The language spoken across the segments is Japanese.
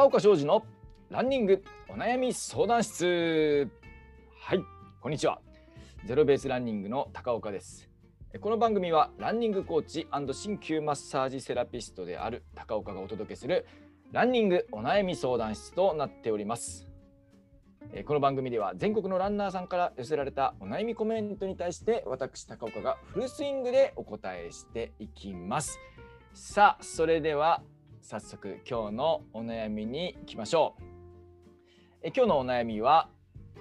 高岡庄司のランニングお悩み相談室。はいこんにちは。ゼロベースランニングの高岡です。この番組はランニングコーチ鍼灸マッサージセラピストである高岡がお届けするランニングお悩み相談室となっております。この番組では全国のランナーさんから寄せられたお悩みコメントに対して私高岡がフルスイングでお答えしていきます。さあそれでは早速今日のお悩みに行きましょう。え今日のお悩みは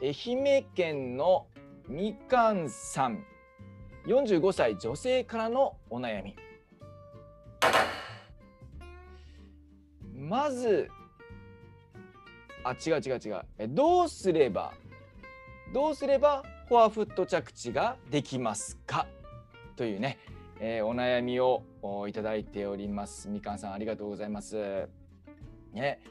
愛媛県のみかんさん。45歳女性からのお悩み。まずあ違う違う違う。えどうすればどうすればフォアフット着地ができますか？というね、えー、お悩みををいただいております。みかんさんありがとうございます。ね。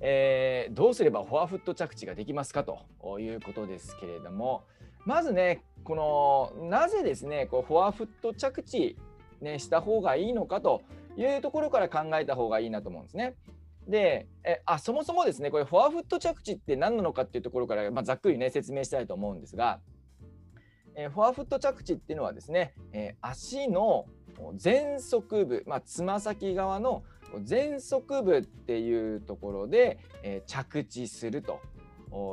えー、どうすればフォアフット着地ができますかということですけれども。まずねこのなぜですねこうフォアフット着地、ね、した方がいいのかというところから考えた方がいいなと思うんですね。でえあそもそもですねこれフォアフット着地って何なのかっていうところから、まあ、ざっくりね説明したいと思うんですが、えフォアフット着地っていうのはですね、え足の前側部、まあ、つま先側の前側部っていうところで、え着地すると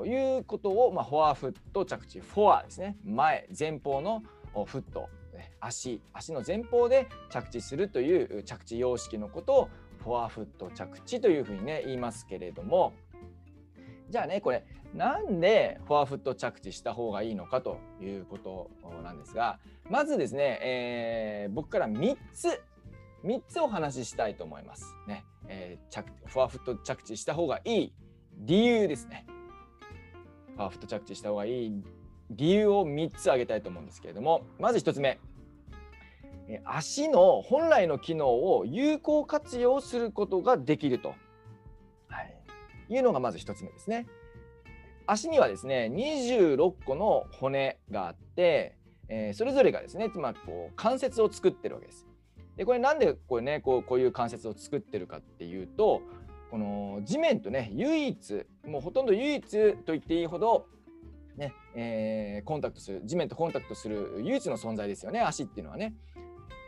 いうことを、まあ、フォアフット着地フォアですね。前前方のフット。足足の前方で着地するという着地様式のことをフォアフット着地というふうにね言いますけれども。じゃあねこれなんでフォアフット着地した方がいいのかということなんですがまずですね、えー、僕から3つ3つお話ししたいと思いますね、えー、着フォアフット着地した方がいい理由ですね。フォアフット着地した方がいい理由を3つ挙げたいと思うんですけれどもまず1つ目。足の本来の機能を有効活用することができると、いうのがまず1つ目ですね。足にはですね26個の骨があって、えー、それぞれがですねつまりこう関節を作ってるわけです。でこれなんでこれねこうこういう関節を作ってるかっていうとこの地面とね唯一もうほとんど唯一と言っていいほどね、えー、コンタクトする地面とコンタクトする唯一の存在ですよね足っていうのはね。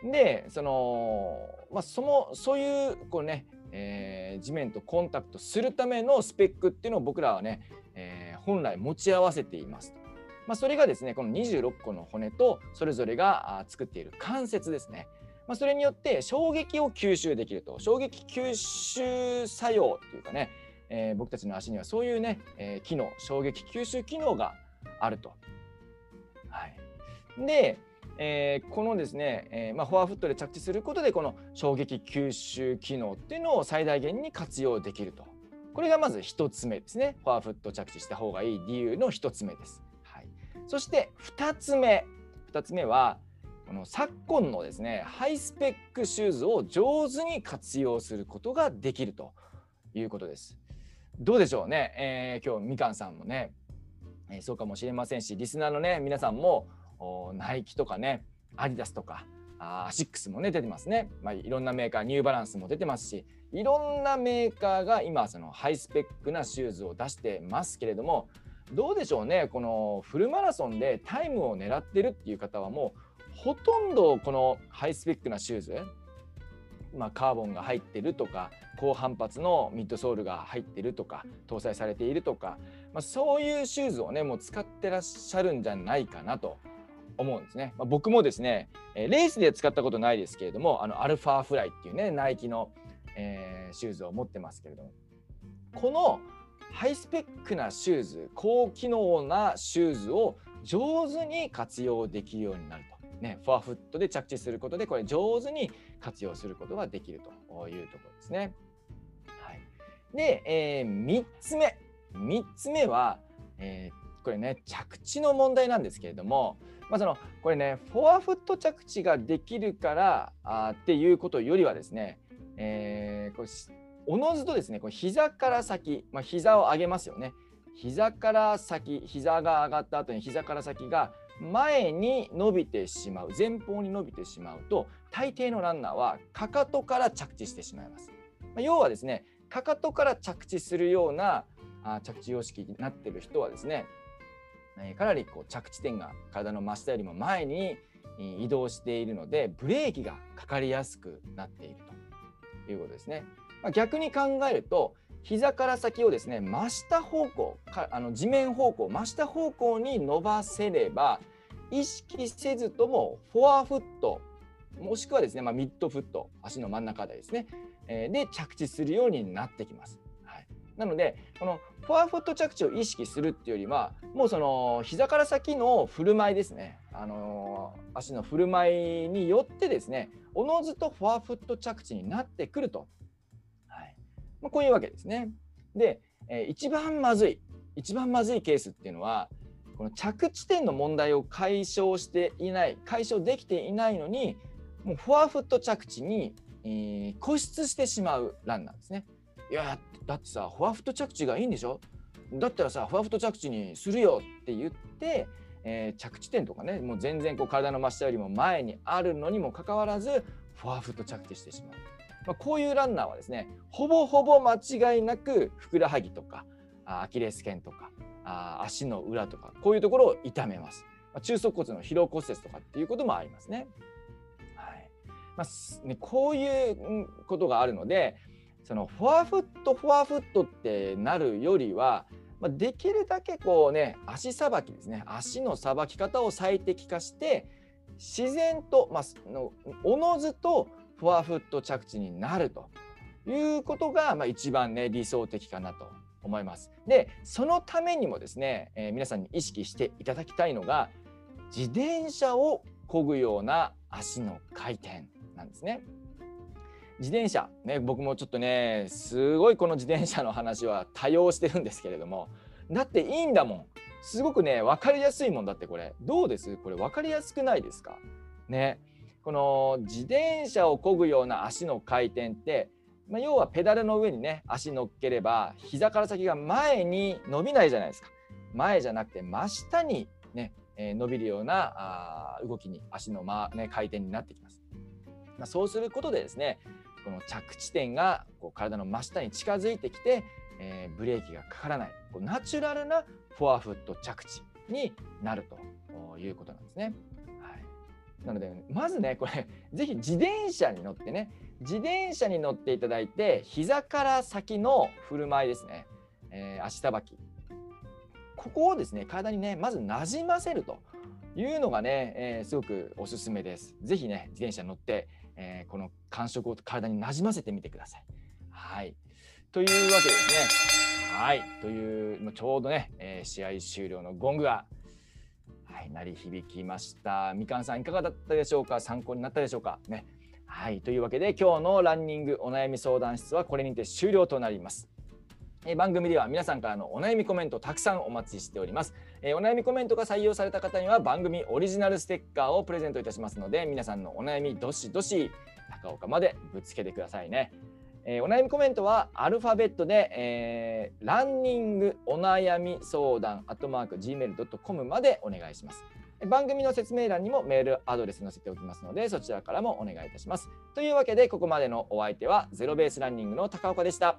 でその、まあ、そのそういうこうね、えー、地面とコンタクトするためのスペックっていうのを僕らはね、えー、本来持ち合わせていますと。まあ、それがですねこの26個の骨とそれぞれが作っている関節ですね。まあ、それによって衝撃を吸収できると衝撃吸収作用っていうかね、えー、僕たちの足にはそういうね、えー、機能衝撃吸収機能があると。はい、でえー、このですね、えー、まあ、フォアフットで着地することでこの衝撃吸収機能っていうのを最大限に活用できると。これがまず1つ目ですね。フォアフット着地した方がいい理由の1つ目です、はい、そして2つ目。2つ目はこの昨今のですねハイスペックシューズを上手に活用することができるということです。どうでしょうね、えー、今日みかんさんもね、そうかもしれませんしリスナーのね皆さんもナイキとかねアディダスとかアシックスもね出てますね、まあ、いろんなメーカーニューバランスも出てますしいろんなメーカーが今そのハイスペックなシューズを出してますけれどもどうでしょうねこのフルマラソンでタイムを狙ってるっていう方はもうほとんどこのハイスペックなシューズまあ、カーボンが入ってるとか高反発のミッドソールが入ってるとか搭載されているとか、まあ、そういうシューズをねもう使ってらっしゃるんじゃないかなと思うんですね。まあ、僕もですね、えレースで使ったことないですけれども、あのアルファフライっていうね、ナイキの、えー、シューズを持ってますけれども、このハイスペックなシューズ、高機能なシューズを上手に活用できるようになると。ね、フォアフットで着地することで、これ上手に活用することができるというところですね。はい、で、えー、3つ目。3つ目は、えー、これね、着地の問題なんですけれども、まあ、そのこれねフォアフット着地ができるからあっていうことよりはですね、えー、これおのずとですねこれ膝から先、まあ、膝を上げますよね膝から先膝が上がった後に膝から先が前に伸びてしまう前方に伸びてしまうと大抵のランナーはかかとから着地してしまいます。まあ、要はですねかかとから着地するようなあ着地様式になっている人はですね、えかなりこう着地点が体の真下よりも前に移動しているのでブレーキがかかりやすくなっているということですね。まあ、逆に考えると膝から先をですね真下方向かあの地面方向真下方向に伸ばせれば意識せずともフォアフットもしくはですね、まあ、ミッドフット足の真ん中でですね、えー、で着地するようになってきます。なのでこのフォアフット着地を意識するっていうよりはもうその膝から先の振る舞いですね、あのー、足の振る舞いによってですねおのずとフォアフット着地になってくると、はいまあ、こういうわけですね。で、えー、一番まずい一番まずいケースっていうのはこの着地点の問題を解消していない解消できていないのにもうフォアフット着地に、えー、固執してしまうランナーですね。いやだってさフォアフット着地がいいんでしょ？だったらさフォアフット着地にするよって言って、えー、着地点とかねもう全然こう体の真下よりも前にあるのにもかかわらずフォアフット着地してしまう。まあ、こういうランナーはですねほぼほぼ間違いなくふくらはぎとかアキレス腱とかあ足の裏とかこういうところを痛めます。まあ、中足骨の疲労骨折とかっていうこともありますね。はいまあ、ねこういうことがあるのでそのフォアフットフォアフットってなるよりは、まあ、できるだけこうね足さばきですね足のさばき方を最適化して自然と、まあ、のおのずとフォアフット着地になるということが、まあ、一番ね理想的かなと思います。でそのためにもですね、えー、皆さんに意識していただきたいのが自転車を漕ぐような足の回転なんですね。自転車。ね僕もちょっとねすごいこの自転車の話は多用してるんですけれども。だっていいんだもん。すごくね分かりやすいもんだってこれ。どうです？これ分かりやすくないですか？ね。この自転車を漕ぐような足の回転ってまあ、要はペダルの上にね足乗っければ膝から先が前に伸びないじゃないですか。前じゃなくて真下にね、えー、伸びるようなあ動きに足の、まね、回転になってきます、ま、そうすることでですねこの着地点がこう体の真下に近づいてきて、えー、ブレーキがかからないこうナチュラルなフォアフット着地になるということなんですね。はい、なのでまずねこれぜひ自転車に乗ってね自転車に乗っていただいて膝から先の振る舞いですね、えー、足さばきここをですね体にねまずなじませるというのがね、えー、すごくおすすめです。ぜひね自転車に乗って、えー、この感触を体になじませてみてください。はいというわけですね。はいというちょうどね、えー、試合終了のゴングがはい、鳴り響きました。みかんさんいかがだったでしょうか？参考になったでしょうか？ね。はい、というわけで今日のランニングお悩み相談室はこれにて終了となります。え番組では皆さんからのお悩みコメントたくさんお待ちしております、えお悩みコメントが採用された方には番組オリジナルステッカーをプレゼントいたしますので皆さんのお悩みどしどし高岡までぶつけてくださいね、えお悩みコメントはアルファベットで、えー、ランニングお悩み相談アットマーク gmail.com までお願いします番組の説明欄にもメールアドレス載せておきますのでそちらからもお願いいたします。というわけでここまでのお相手はゼロベースランニングの高岡でした。